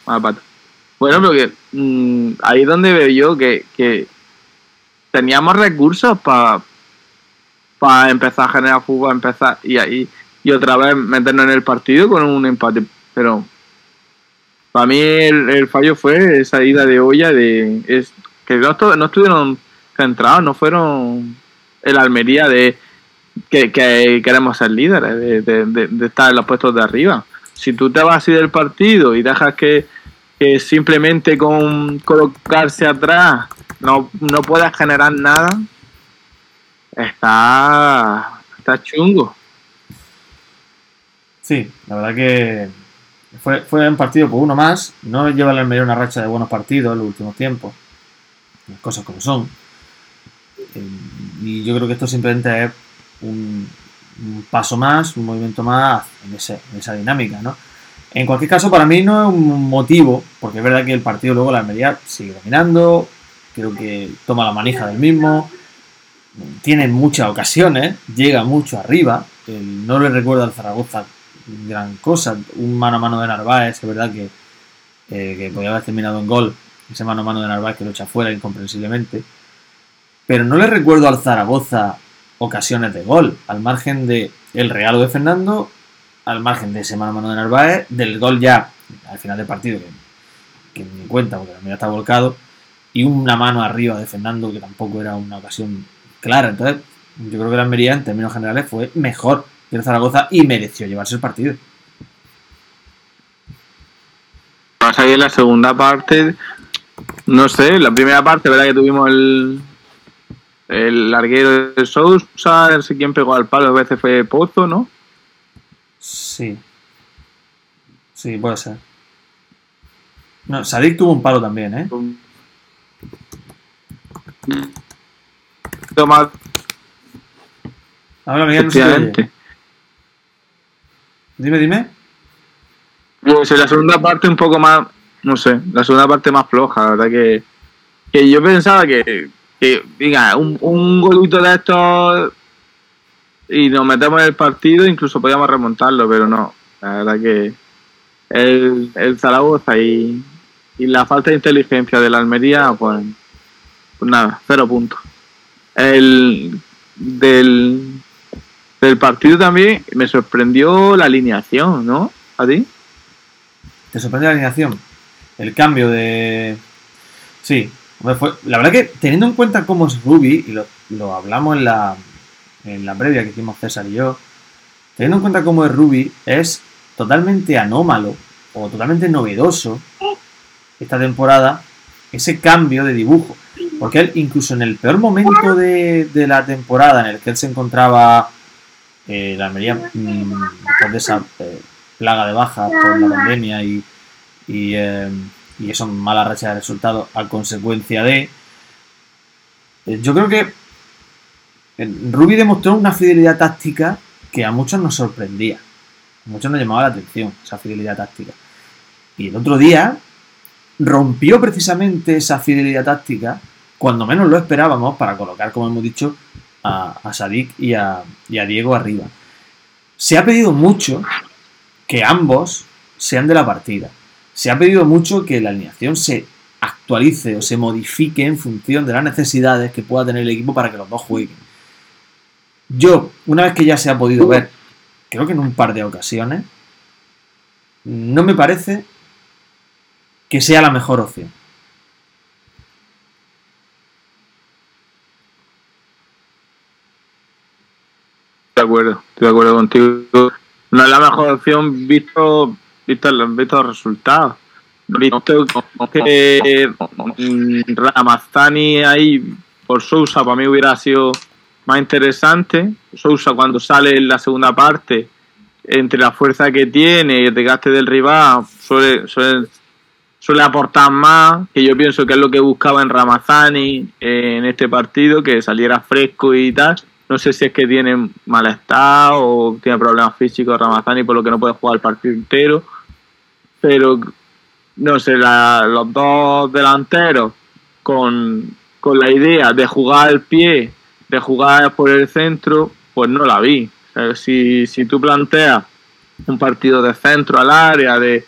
Bueno, pata. Bueno, pero que mm, ahí es donde veo yo que, que teníamos recursos para para empezar a generar fútbol, empezar y ahí y otra vez meternos en el partido con un empate. Pero para mí el, fallo fue esa ida de olla de que no, estu- no estuvieron centrados, no fueron el Almería de que, que queremos ser líderes, de, de- de- de estar en los puestos de arriba. Si tú te vas así del partido y dejas que, que simplemente con colocarse atrás no, no puedas generar nada, está, está chungo. Sí, la verdad que fue, fue un partido por uno más. No lleva el Almería una racha de buenos partidos en los últimos tiempos. Las cosas como son. Eh, Y yo creo que esto simplemente es un, un paso más, un movimiento más en, ese- en esa dinámica, ¿no? En cualquier caso, para mí no es un motivo, porque es verdad que el partido luego la Almería sigue dominando, creo que toma la manija del mismo, tiene muchas ocasiones, llega mucho arriba, no le recuerdo al Zaragoza gran cosa, un mano a mano de Narváez, es verdad que, eh, que podía haber terminado en gol, ese mano a mano de Narváez que lo echa fuera incomprensiblemente, pero no le recuerdo al Zaragoza ocasiones de gol, al margen de el regalo de Fernando, al margen de ese mano a mano de Narváez, del gol ya al final del partido, que, que ni cuenta porque también está volcado, y una mano arriba de Fernando que tampoco era una ocasión clara. Entonces, yo creo que la Almería en términos generales fue mejor que el Zaragoza y mereció llevarse el partido. Pasa que en la segunda parte, no sé, la primera parte, verdad que tuvimos el, el larguero de Sousa, no sé quién pegó al palo, a veces fue Pozo, ¿no? Sí. Sí, puede ser. No, Sadik tuvo un palo también, ¿eh? Toma, Ahora Miguel no se te efectivamente. oye. Dime, dime. Pues en la segunda parte un poco más, no sé, la segunda parte más floja, la verdad que, que yo pensaba que, que diga, un, un golito de estos y nos metemos en el partido, incluso podíamos remontarlo, pero no, la verdad que el, el Zaragoza y, y la falta de inteligencia de la Almería, pues, pues nada, cero puntos. El del, del partido también me sorprendió la alineación, ¿no? ¿A ti? ¿Te sorprende la alineación? El cambio de. Sí, fue- la verdad que teniendo en cuenta cómo es Ruby, y lo, lo hablamos en la, en la previa que hicimos César y yo, teniendo en cuenta cómo es Ruby, es totalmente anómalo o totalmente novedoso esta temporada ese cambio de dibujo. Porque él, incluso en el peor momento de, de la temporada en el que él se encontraba, eh, la Almería, mm, después de esa eh, plaga de bajas por la pandemia y, y, eh, y eso mala racha de resultados a consecuencia de. eh, yo creo que eh, Ruby demostró una fidelidad táctica que a muchos nos sorprendía. A muchos nos llamaba la atención esa fidelidad táctica. Y el otro día rompió precisamente esa fidelidad táctica cuando menos lo esperábamos para colocar, como hemos dicho, a, a Sadik y a, y a Diego arriba. Se ha pedido mucho que ambos sean de la partida. Se ha pedido mucho que la alineación se actualice o se modifique en función de las necesidades que pueda tener el equipo para que los dos jueguen. Yo, una vez que ya se ha podido ver, creo que en un par de ocasiones, no me parece que sea la mejor opción. De acuerdo, estoy de acuerdo contigo. No es la mejor opción visto, visto, visto los resultados. Visto mm, Ramazani ahí por Sousa para mí hubiera sido más interesante. Sousa cuando sale en la segunda parte, entre la fuerza que tiene y el desgaste del rival, suele, suele, suele aportar más, que yo pienso que es lo que buscaba en Ramazani eh, en este partido, que saliera fresco y tal. No sé si es que tiene malestar o tiene problemas físicos Ramazani por lo que no puede jugar el partido entero. Pero, no sé, la, los dos delanteros con, con la idea de jugar al pie, de jugar por el centro, pues no la vi. Si, si tú planteas un partido de centro al área, de,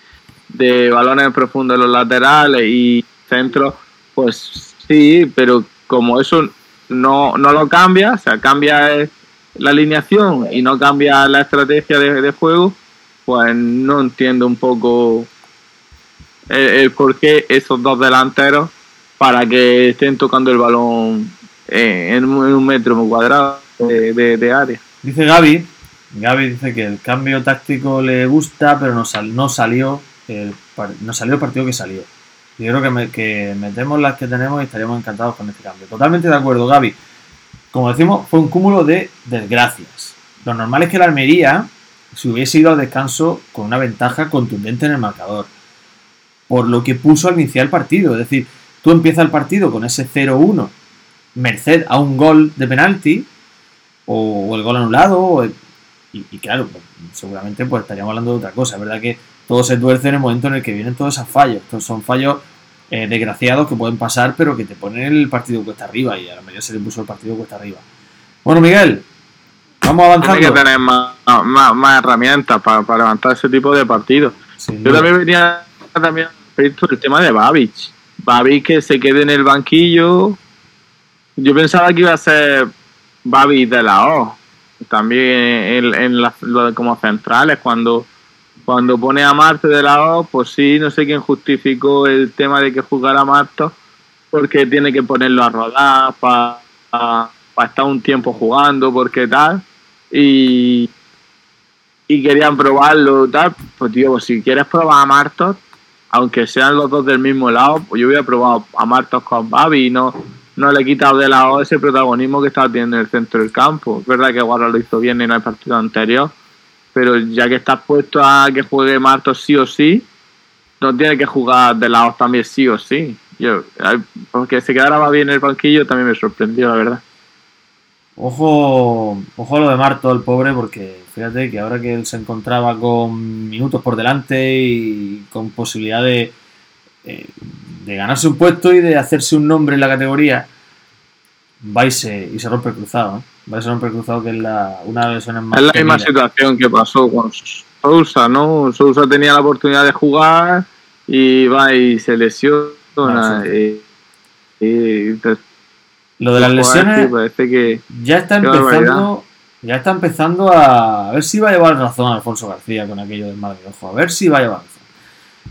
de balones profundos en los laterales y centro, pues sí, pero como eso no, no lo cambia, o sea, cambia la alineación y no cambia la estrategia de, juego, pues no entiendo un poco el, por qué esos dos delanteros para que estén tocando el balón en, un, metro cuadrado de, de, área. Dice Gaby, Gaby dice que el cambio táctico le gusta, pero no, sal, no salió el, no salió el partido que salió. Yo creo que, me- que metemos las que tenemos y estaríamos encantados con este cambio. Totalmente de acuerdo, Gaby. Como decimos, fue un cúmulo de desgracias. Lo normal es que la Almería se hubiese ido al descanso con una ventaja contundente en el marcador. Por lo que puso al iniciar el partido. Es decir, tú empiezas el partido con ese 0-1, merced a un gol de penalti, o, el gol anulado, o y, y claro, pues, seguramente pues estaríamos hablando de otra cosa. Es verdad que todo se tuerce en el momento en el que vienen todos esos fallos. Estos son fallos eh, desgraciados que pueden pasar, pero que te ponen el partido cuesta arriba y a la mayoría se le puso el partido cuesta arriba. Bueno, Miguel, vamos Tiene que avanzando. tener más, más, más herramientas para, para levantar ese tipo de partidos. Yo también venía también el tema de Babic. Babic que se quede en el banquillo. Yo pensaba que iba a ser Babic de la O. También en, en la- como centrales, cuando, cuando pone a Marte de la O, pues sí, no sé quién justificó el tema de que jugara Marto, porque tiene que ponerlo a rodar para estar un tiempo jugando, porque tal. Y, y querían probarlo tal, pues tío, pues si quieres probar a Martos, aunque sean los dos del mismo lado, pues yo hubiera probado a Martos con Babi y no, no le he quitado de lado ese protagonismo que estaba teniendo en el centro del campo. Es verdad que Guarda lo hizo bien en el partido anterior, pero ya que estás puesto a que juegue Martos sí o sí, no tiene que jugar de lado también sí o sí. Yo, porque se quedara Babi en el banquillo también me sorprendió, la verdad. Ojo, ojo a lo de Marto, el pobre, porque fíjate que ahora que él se encontraba con minutos por delante y con posibilidad de, eh, de ganarse un puesto y de hacerse un nombre en la categoría, va y se, y se rompe el cruzado. ¿eh? Va y se rompe el cruzado, que es la, una de las lesiones más Es la misma situación que pasó con Sousa, ¿no? Sousa tenía la oportunidad de jugar y va y se lesiona. Ah, sí. y, Lo de las lesiones parece que ya está empezando ya está empezando a, a ver si va a llevar razón Alfonso García con aquello del de ojo, a ver si va a llevar razón.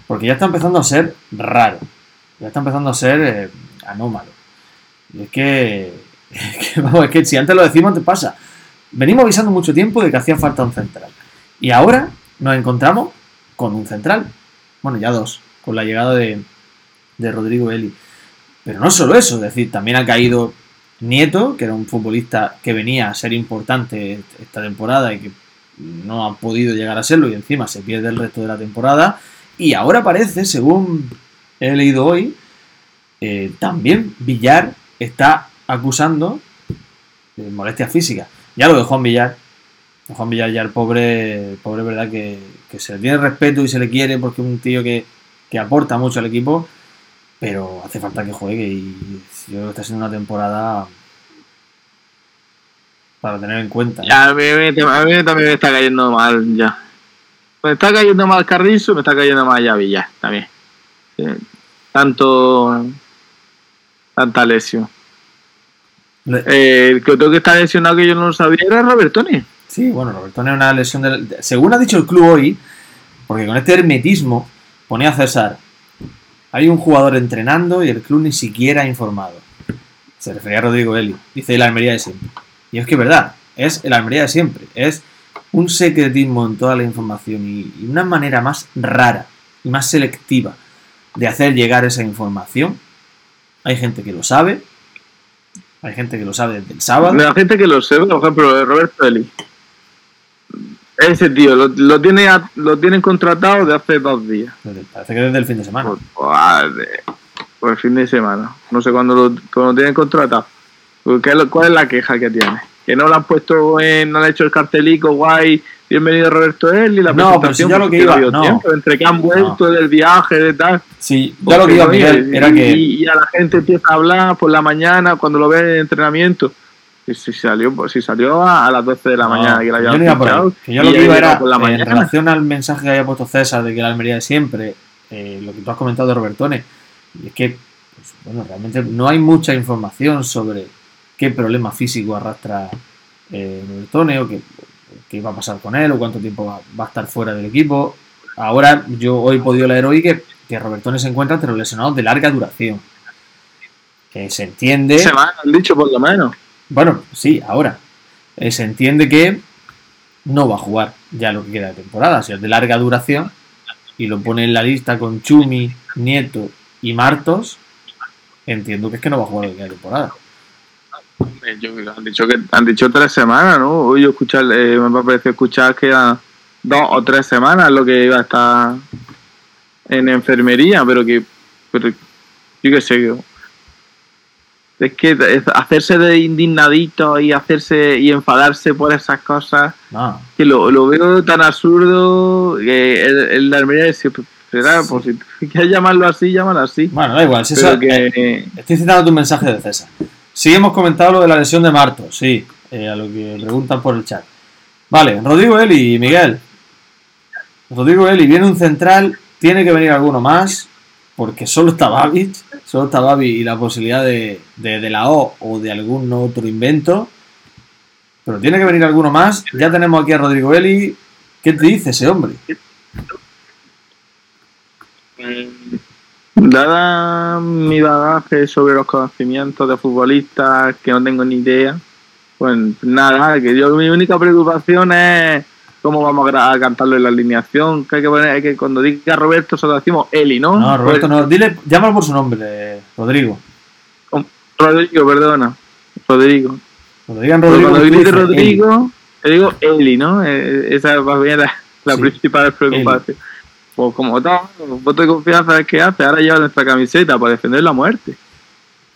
Porque ya está empezando a ser raro, ya está empezando a ser eh, anómalo. Es que, [laughs] es que, vamos, es que si antes lo decimos, te pasa. Venimos avisando mucho tiempo de que hacía falta un central. Y ahora nos encontramos con un central. Bueno, ya dos, con la llegada de, de Rodrigo Eli. Pero no solo eso, es decir, también ha caído Nieto, que era un futbolista que venía a ser importante esta temporada y que no ha podido llegar a serlo y encima se pierde el resto de la temporada. Y ahora parece, según he leído hoy, eh, también Villar está acusando de molestias físicas. Ya lo de Juan Villar. Juan Villar ya el pobre, pobre verdad que, se le tiene respeto y se le quiere porque es un tío que, que aporta mucho al equipo, pero hace falta que juegue y yo creo que está siendo una temporada para tener en cuenta. ya, a, mí, a mí también me está cayendo mal ya. Me está cayendo mal Carrizo, me está cayendo mal ya Villar también. Sí. Tanto tanta lesión. Le- Eh, el que otro que está lesionado que yo no lo sabía era Robertoni. Sí, bueno, Robertone es una lesión de- Según ha dicho el club hoy, porque con este hermetismo ponía a César, hay un jugador entrenando y el club ni siquiera ha informado. Se refería a Rodrigo Eli, dice la Almería de siempre. Y es que es verdad, es el Almería de siempre. Es un secretismo en toda la información y una manera más rara y más selectiva de hacer llegar esa información. Hay gente que lo sabe, hay gente que lo sabe desde el sábado. La gente que lo sabe, por ejemplo, Roberto Eli. Ese tío lo, lo tiene a- lo tienen contratado de hace dos días. Parece que desde el fin de semana. Por, por- el fin de semana. No sé cuándo lo, cuándo lo tienen contratado. ¿Qué es lo- ¿Cuál es la queja que tiene? Que no lo han puesto en, no le han hecho el cartelico guay, bienvenido Roberto Eli, la No, pero si presentación. lo que iba- no. tiempo, entre que han vuelto del viaje, de tal. Sí, ya lo que iba, Miguel, era y, que. y a la gente empieza a hablar por la mañana cuando lo ve en el entrenamiento. Y si salió, pues, si salió a, las 12 de la No, mañana que la yo habían no iba por Que yo lo que iba era, por la eh, en relación al mensaje que había puesto César de que la Almería de siempre, eh, lo que tú has comentado de Robertone, y es que, pues, bueno, realmente no hay mucha información sobre qué problema físico arrastra eh, Robertone o qué, qué va a pasar con él o cuánto tiempo va, va a estar fuera del equipo. Ahora, yo hoy he podido leer hoy que, que Robertone se encuentra entre los lesionados de larga duración. Que se entiende. Semana, han dicho por lo menos. Bueno, sí, ahora. Eh, se entiende que no va a jugar ya lo que queda de temporada, si es de larga duración, y lo pone en la lista con Chumi, Nieto y Martos, entiendo que es que no va a jugar lo que queda de temporada. Yo- han dicho que han dicho tres semanas, ¿no? Hoy yo escuchar, eh, me ha parecido escuchar que eran dos o tres semanas lo que iba a estar en enfermería, pero que, pero yo qué sé, yo- es que es hacerse de indignadito y hacerse y enfadarse por esas cosas, No, que lo, lo veo tan absurdo que el, Almería es siempre, será, por si [laughs] quieres llamarlo así, llámalo así. bueno, da igual. Si eso- que, eh, estoy citando tu mensaje de César. Sí, hemos comentado lo de la lesión de Martos, sí, eh, a lo que preguntan por el chat. Vale, Rodrigo Eli Miguel. Rodrigo Eli, viene un central, tiene que venir alguno más, porque solo está Babic, solo está Babi y la posibilidad de, de, de la O o de algún otro invento. Pero tiene que venir alguno más. Ya tenemos aquí a Rodrigo Eli. ¿Qué te dice ese hombre? Dada mi bagaje sobre los conocimientos de futbolistas que no tengo ni idea, pues nada, que yo mi única preocupación es cómo vamos a, a cantarlo en la alineación, que hay que poner, hay que cuando diga Roberto solo decimos Eli, ¿no? No, Roberto, Pues, no. Dile, llámalo por su nombre, Rodrigo. Rodrigo, perdona. Rodrigo. Cuando digan Pues Rodrigo, cuando Eli. Digo Eli, ¿no? Eh, Esa es más bien la, la Sí. principal preocupación. Pues como todo, voto de confianza es que hace, ahora lleva nuestra camiseta para defender la muerte.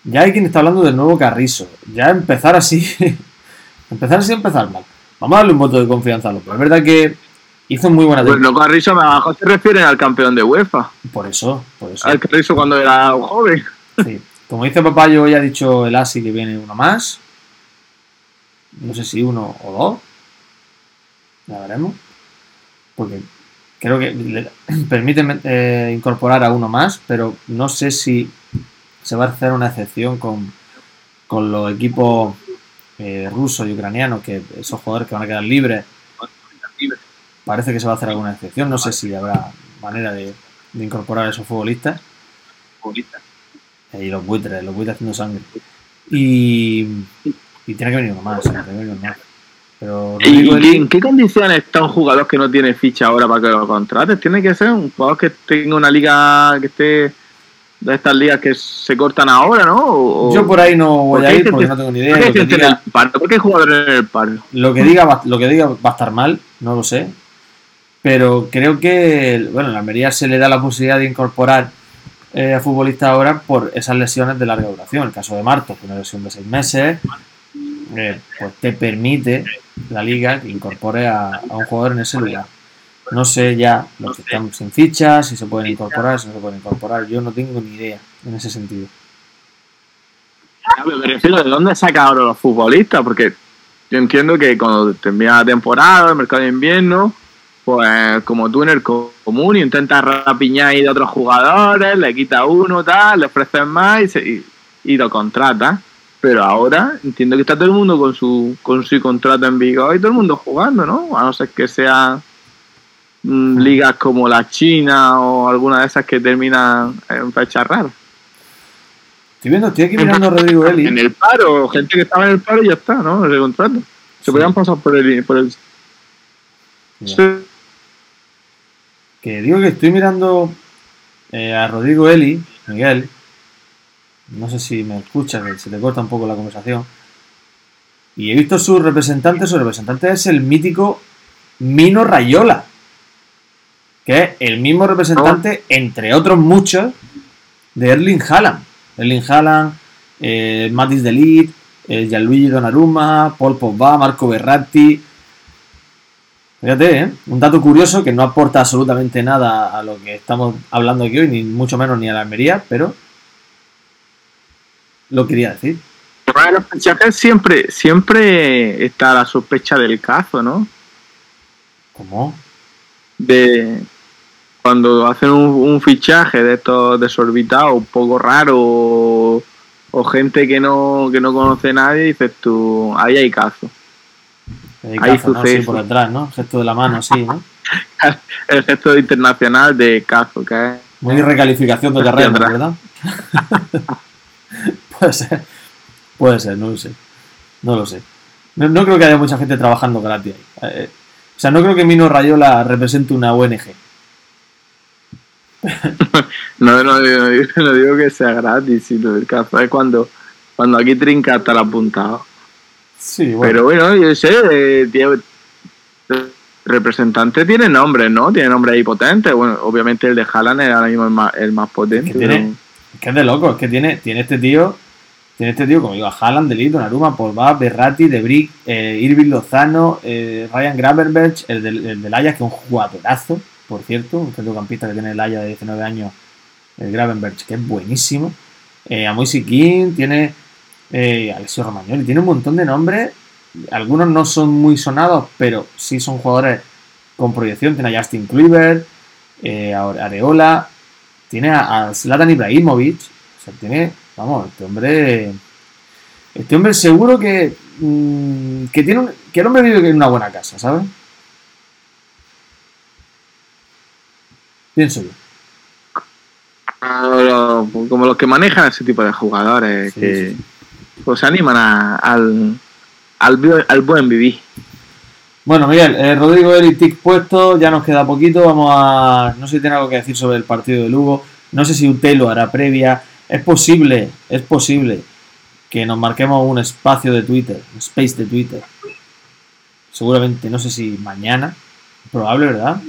Ya hay quien está hablando del nuevo Carrizo. Ya empezar así. [laughs] empezar así, empezar mal. Vamos a darle un voto de confianza a López. Es verdad que hizo muy buena Pues los Carrizo a lo mejor se refieren al campeón de UEFA. Por eso, por eso. Al Carrizo cuando era joven. Sí. Como dice papá, yo ya ha dicho el Asi que viene uno más. No sé si uno o dos. Ya veremos. Porque creo que le [clears throat] permite eh, incorporar a uno más, pero no sé si se va a hacer una excepción con, con los equipos eh, rusos y ucranianos, que esos jugadores que van a quedar libres, parece que se va a hacer alguna excepción. No sé si habrá manera de, de incorporar a esos futbolistas. Y los buitres, los buitres haciendo sangre. Y, y tiene que venir uno más, tiene que venir uno más. Pero ¿Y, Rodrigo y qué- Eli- en qué condiciones está un jugador que no tiene ficha ahora para que lo contrates? Tiene que ser un jugador que tenga una liga que esté de estas ligas que se cortan ahora, ¿no? O- yo por ahí no voy ¿Por a ir gente- porque no tengo ni idea. ¿Por qué en diga, jugadores en el paro? lo, que diga va, lo que diga va a estar mal, no lo sé. Pero creo que, bueno, la Almería se le da la posibilidad de incorporar eh, a futbolistas ahora por esas lesiones de larga duración. El caso de Martos, que una lesión de seis meses, eh, pues te permite la liga que incorpore a, un jugador en ese lugar. No sé ya los que están sin fichas, si se pueden incorporar, si no se pueden incorporar. Yo no tengo ni idea en ese sentido. Pero de dónde saca ahora los futbolistas, porque yo entiendo que cuando termina la temporada, el mercado de invierno, pues como tú en el co- común intentas rapiñar ahí de otros jugadores, le quita uno, tal, le ofreces más y, se- y, y lo contratas. Pero ahora entiendo que está todo el mundo con su con su contrato en vigor y todo el mundo jugando, ¿no? A no ser que sean mm, ligas como la China o alguna de esas que terminan en fechas raras. Estoy viendo, estoy aquí mirando a Rodrigo Eli. En el paro, gente que estaba en el paro y ya está, ¿no? Ese contrato. Se podrían pasar por el. Por el Mira. Que digo que estoy mirando eh, a Rodrigo Eli, Miguel. No sé si me escuchas, se te corta un poco la conversación. Y he visto su representante, su representante es el mítico Mino Rayola. Que es el mismo representante, entre otros muchos, de Erling Haaland. Erling Haaland, eh, Matis Delit, eh, Gianluigi Donnarumma, Paul Pogba, Marco Berratti. Fíjate, ¿eh? un dato curioso que no aporta absolutamente nada a lo que estamos hablando aquí hoy, ni mucho menos ni a la Almería, pero lo quería decir. Los fichajes siempre, siempre está la sospecha del caso, ¿no? ¿Cómo? De cuando hacen un, un fichaje de estos desorbitados, un poco raro, o, o gente que no, que no conoce a nadie, dices tú, ahí hay caso. Hay cazo, ¿no? Sí, suceso. por detrás, ¿no? Gesto de la mano, sí, ¿no? [laughs] El gesto internacional de caso, que es Muy recalificación de terreno. ¿verdad? [laughs] [laughs] puede ser. Puede ser, no lo sé. No lo sé. No, no creo que haya mucha gente trabajando gratis ahí. Eh, o sea, no creo que Mino Rayola represente una ONG. [laughs] No, no, digo- no digo, no digo que sea gratis, sino el caso es cuando, cuando aquí trinca hasta el apuntado. Sí, bueno. Pero bueno, yo sé, eh, tiene- representante tiene nombre, ¿no? Tiene nombre ahí potente. Bueno, obviamente el de Haaland es ahora mismo el más, el más potente. Que tiene- Es que es de loco, es que tiene, tiene este tío, tiene este tío, como digo, a Haaland, Delito, Naruma, Pogba, Berratti, De Brick, eh, Irving Lozano, eh, Ryan Gravenberch, el del, el del que es un jugadorazo, por cierto, un centrocampista que tiene el Ajax de 19 años, el Gravenberch, que es buenísimo. Eh, Amoisi King, tiene eh, Alessio Romagnoli, tiene un montón de nombres, algunos no son muy sonados, pero sí son jugadores con proyección, tiene a Justin Kluivert, eh, a Areola, tiene a, a Zlatan Ibrahimovic, o sea, tiene, vamos, este hombre, este hombre seguro que, mm, que tiene un- que el hombre vive en una buena casa, ¿sabes? Pienso yo. Como los que manejan ese tipo de jugadores Sí, que sí, pues animan a- al, al buen vivir. Bueno, Miguel, eh, Rodrigo Eritic puesto, ya nos queda poquito, vamos a... No sé si tiene algo que decir sobre el partido de Lugo, no sé si Utelo hará previa, es posible, es posible que nos marquemos un espacio de Twitter, un space de Twitter, seguramente, no sé si mañana, probable, ¿verdad?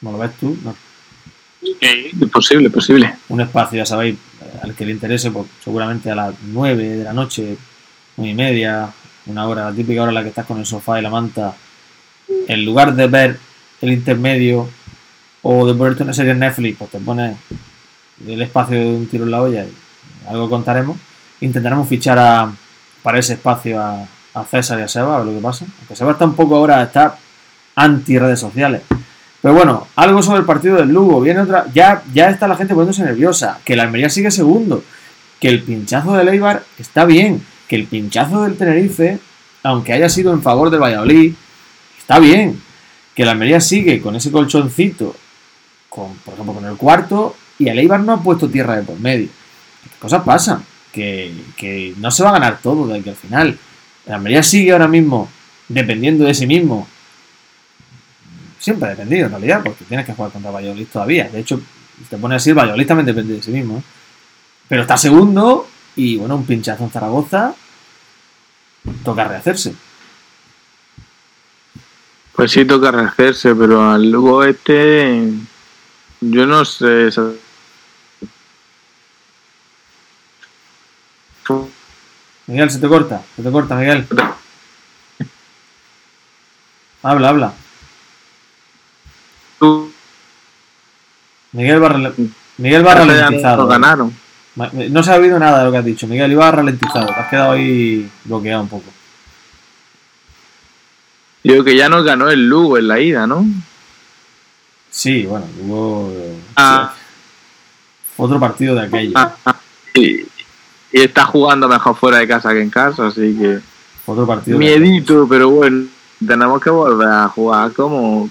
¿Cómo lo ves tú? No. Posible, posible. un espacio, ya sabéis, eh, al que le interese, pues seguramente a las 9 de la noche, 9 y media, una hora, la típica hora en la que estás con el sofá y la manta, en lugar de ver el intermedio o de ponerte una serie en Netflix, pues te pones el espacio de un tiro en la olla y algo contaremos. Intentaremos fichar a, para ese espacio a, César y a Seba, a ver lo que pasa. Aunque Seba está un poco ahora, está anti redes sociales. Pero bueno, algo sobre el partido del Lugo. Viene otra. Ya, ya está la gente poniéndose nerviosa. Que la Almería sigue segundo. Que el pinchazo del Eibar está bien. Que el pinchazo del Tenerife, aunque haya sido en favor del Valladolid, está bien. Que la Almería sigue con ese colchoncito, con, por ejemplo, con el cuarto, y el Eibar no ha puesto tierra de por medio. Cosas pasan. Que, que no se va a ganar todo de aquí al final. La Almería sigue ahora mismo dependiendo de sí mismo siempre ha dependido en realidad, porque tienes que jugar contra Valladolid todavía. De hecho, si te pones así, el Valladolid también depende de sí mismo. Pero está segundo y bueno, un pinchazo en Zaragoza. Toca rehacerse. Pues sí toca rehacerse, pero al este yo no sé. Miguel, se te corta, se te corta, Miguel. Habla, habla. Tú- Miguel va, Miguel va ralentizado. ganaron. No se ha oído nada de lo que has dicho, Miguel. Iba ralentizado. Te has quedado ahí bloqueado un poco. Digo que ya nos ganó el Lugo en la ida, ¿no? Sí, bueno, hubo. Ah. Otro partido de aquello. Ah, ah, y, está jugando mejor fuera de casa que en casa, así que otro partido. miedito, pero bueno, tenemos que volver a jugar como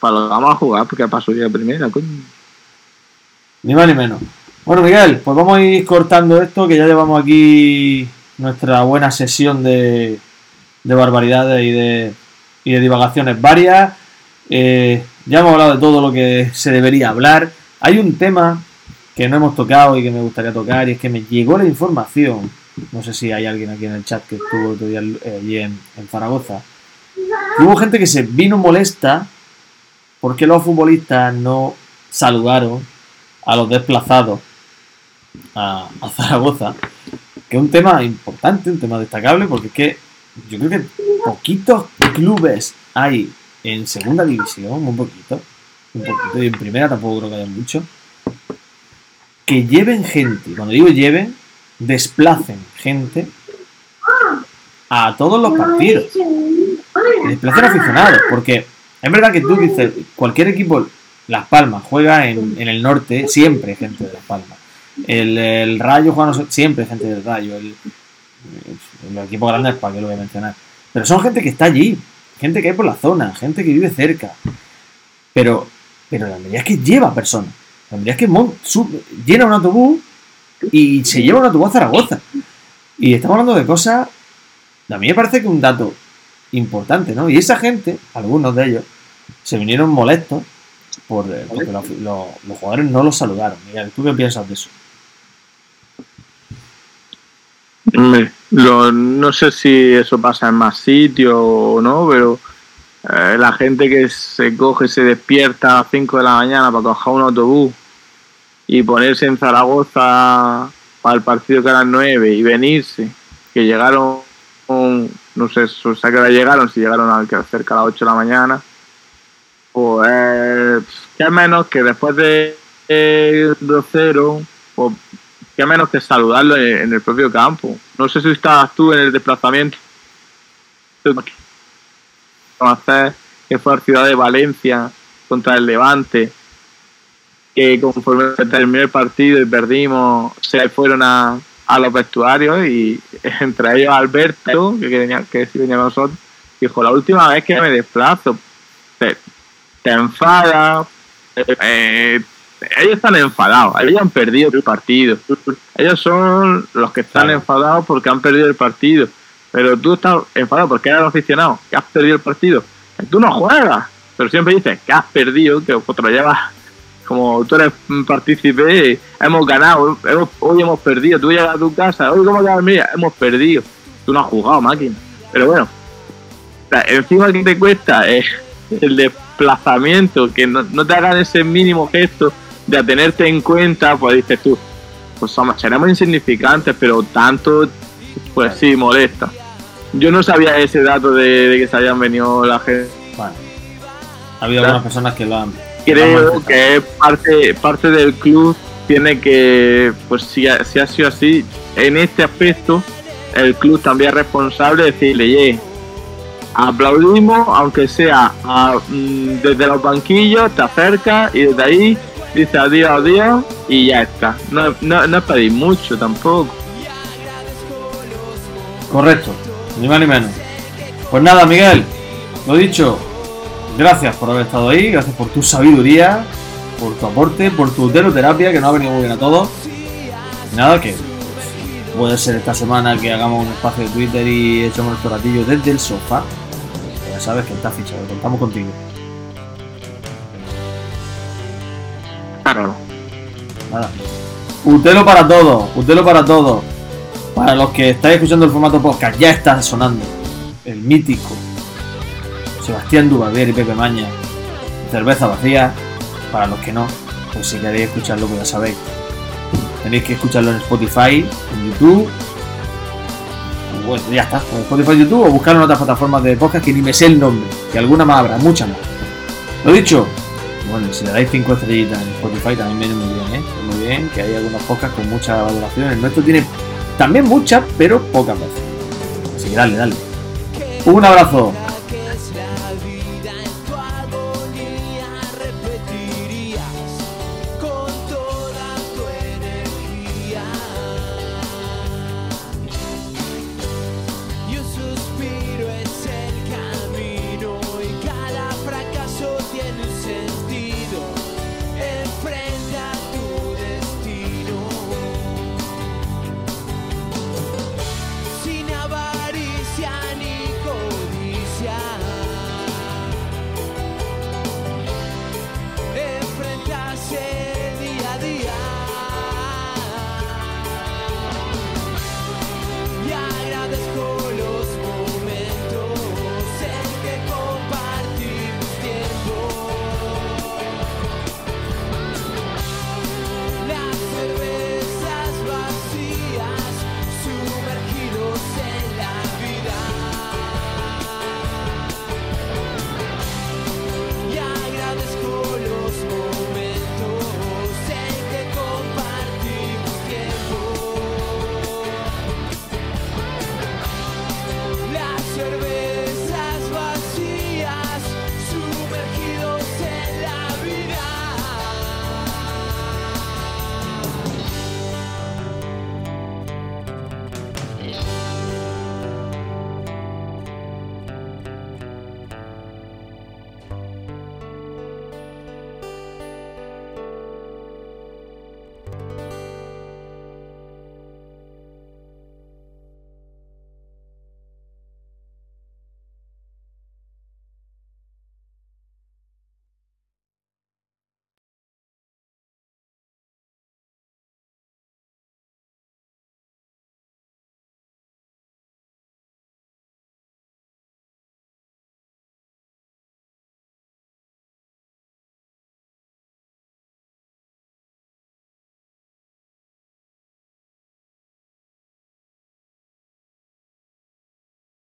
para lo que vamos a jugar, porque pasó ya primera, coño. Ni más ni menos. Bueno, Miguel, pues vamos a ir cortando esto, que ya llevamos aquí nuestra buena sesión de, de barbaridades y de, y de divagaciones varias. Eh, ya hemos hablado de todo lo que se debería hablar. Hay un tema que no hemos tocado y que me gustaría tocar y es que me llegó la información. No sé si hay alguien aquí en el chat que estuvo otro eh, allí en, en Zaragoza. Hubo gente que se vino molesta porque los futbolistas no saludaron a los desplazados a, a Zaragoza. Que es un tema importante, un tema destacable, porque es que yo creo que poquitos clubes hay en segunda división, muy poquito, un poquito, y en primera tampoco creo que haya mucho, que lleven gente, cuando digo lleven, desplacen gente a todos los partidos, que desplacen aficionados, porque es verdad que tú dices, cualquier equipo, Las Palmas, juega en, el norte, siempre gente de Las Palmas. El, el Rayo juega siempre gente del Rayo. El, los equipos grandes, para qué lo voy a mencionar. Pero son gente que está allí, gente que hay por la zona, gente que vive cerca. Pero, pero la realidad es que lleva personas. La realidad es que mon- sub- llena un autobús y se lleva un autobús a Zaragoza. Y estamos hablando de cosas. A mí me parece que un dato importante, ¿no? Y esa gente, algunos de ellos, se vinieron molestos por, eh, porque los, jugadores no los saludaron. Miguel, ¿tú qué piensas de eso? Lo- no sé si eso pasa en más sitios o no, pero eh, la gente que se coge, se despierta a las 5 de la mañana para coger un autobús y ponerse en Zaragoza para el partido que a las 9 y venirse, que llegaron, no sé, o sea, que hora llegaron, si llegaron al que cerca a las 8 de la mañana, pues eh, qué menos que después de eh, 2-0, pues qué menos que saludarlo en, el propio campo. No sé si estabas tú en el desplazamiento que fue a la ciudad de Valencia contra el Levante, que conforme terminó el partido y perdimos, se fueron a, a los vestuarios y [laughs] entre ellos Alberto, que, venía, que sí venía con nosotros, dijo, la última vez que me desplazo, te, te enfada, eh, ellos están enfadados, ellos han perdido el partido. Ellos son los que están Claro. enfadados porque han perdido el partido. Pero tú estás enfadado porque eres aficionado, que has perdido el partido. Tú no juegas, pero siempre dices que has perdido, que otro llevas como tú eres un partícipe, hemos ganado, hemos- hoy hemos perdido. Tú llegas a tu casa, hoy cómo quedas mía, hemos perdido. Tú no has jugado, máquina. Pero bueno, o sea, encima que te cuesta eh, el desplazamiento, que no, no te hagan ese mínimo gesto de a tenerte en cuenta, pues dices tú, pues somos, seremos insignificantes, pero tanto, pues sí, molesta. Yo no sabía ese dato de, de que se habían venido la gente. Bueno, ha habido algunas personas que lo han. Creo que parte, parte del club tiene que, pues si ha, si ha sido así, en este aspecto, el club también es responsable de decirle, "Ye, aplaudimos, aunque sea a- mm, desde los banquillos, te acercas y desde ahí dice adiós, adiós y ya está. No, no, no mucho tampoco. Correcto, ni más ni menos. Pues nada, Miguel, lo dicho, gracias por haber estado ahí, gracias por tu sabiduría, por tu aporte, por tu teloterapia, que nos ha venido muy bien a todos. Nada, que pues, puede ser esta semana que hagamos un espacio de Twitter y echamos nuestro ratillo desde el sofá. Ya sabes que está fichado, contamos contigo. Nada. Utelo para todos, Utelo para todos. Para los que estáis escuchando el formato podcast, ya está sonando el mítico Sebastián Dubavier y Pepe Maña. Cerveza vacía. Para los que no, pues si queréis escucharlo, pues ya sabéis. Tenéis que escucharlo en Spotify, en YouTube. Bueno, ya está, en Spotify, YouTube o buscarlo en otras plataformas de podcast que ni me sé el nombre. Que alguna más habrá, muchas más. Lo dicho, bueno, si le dais 5 estrellitas en Spotify también viene muy bien, ¿eh? Muy bien, que hay algunos podcasts con mucha valoración. El nuestro tiene también muchas, pero pocas veces. Así que dale, dale. Un abrazo.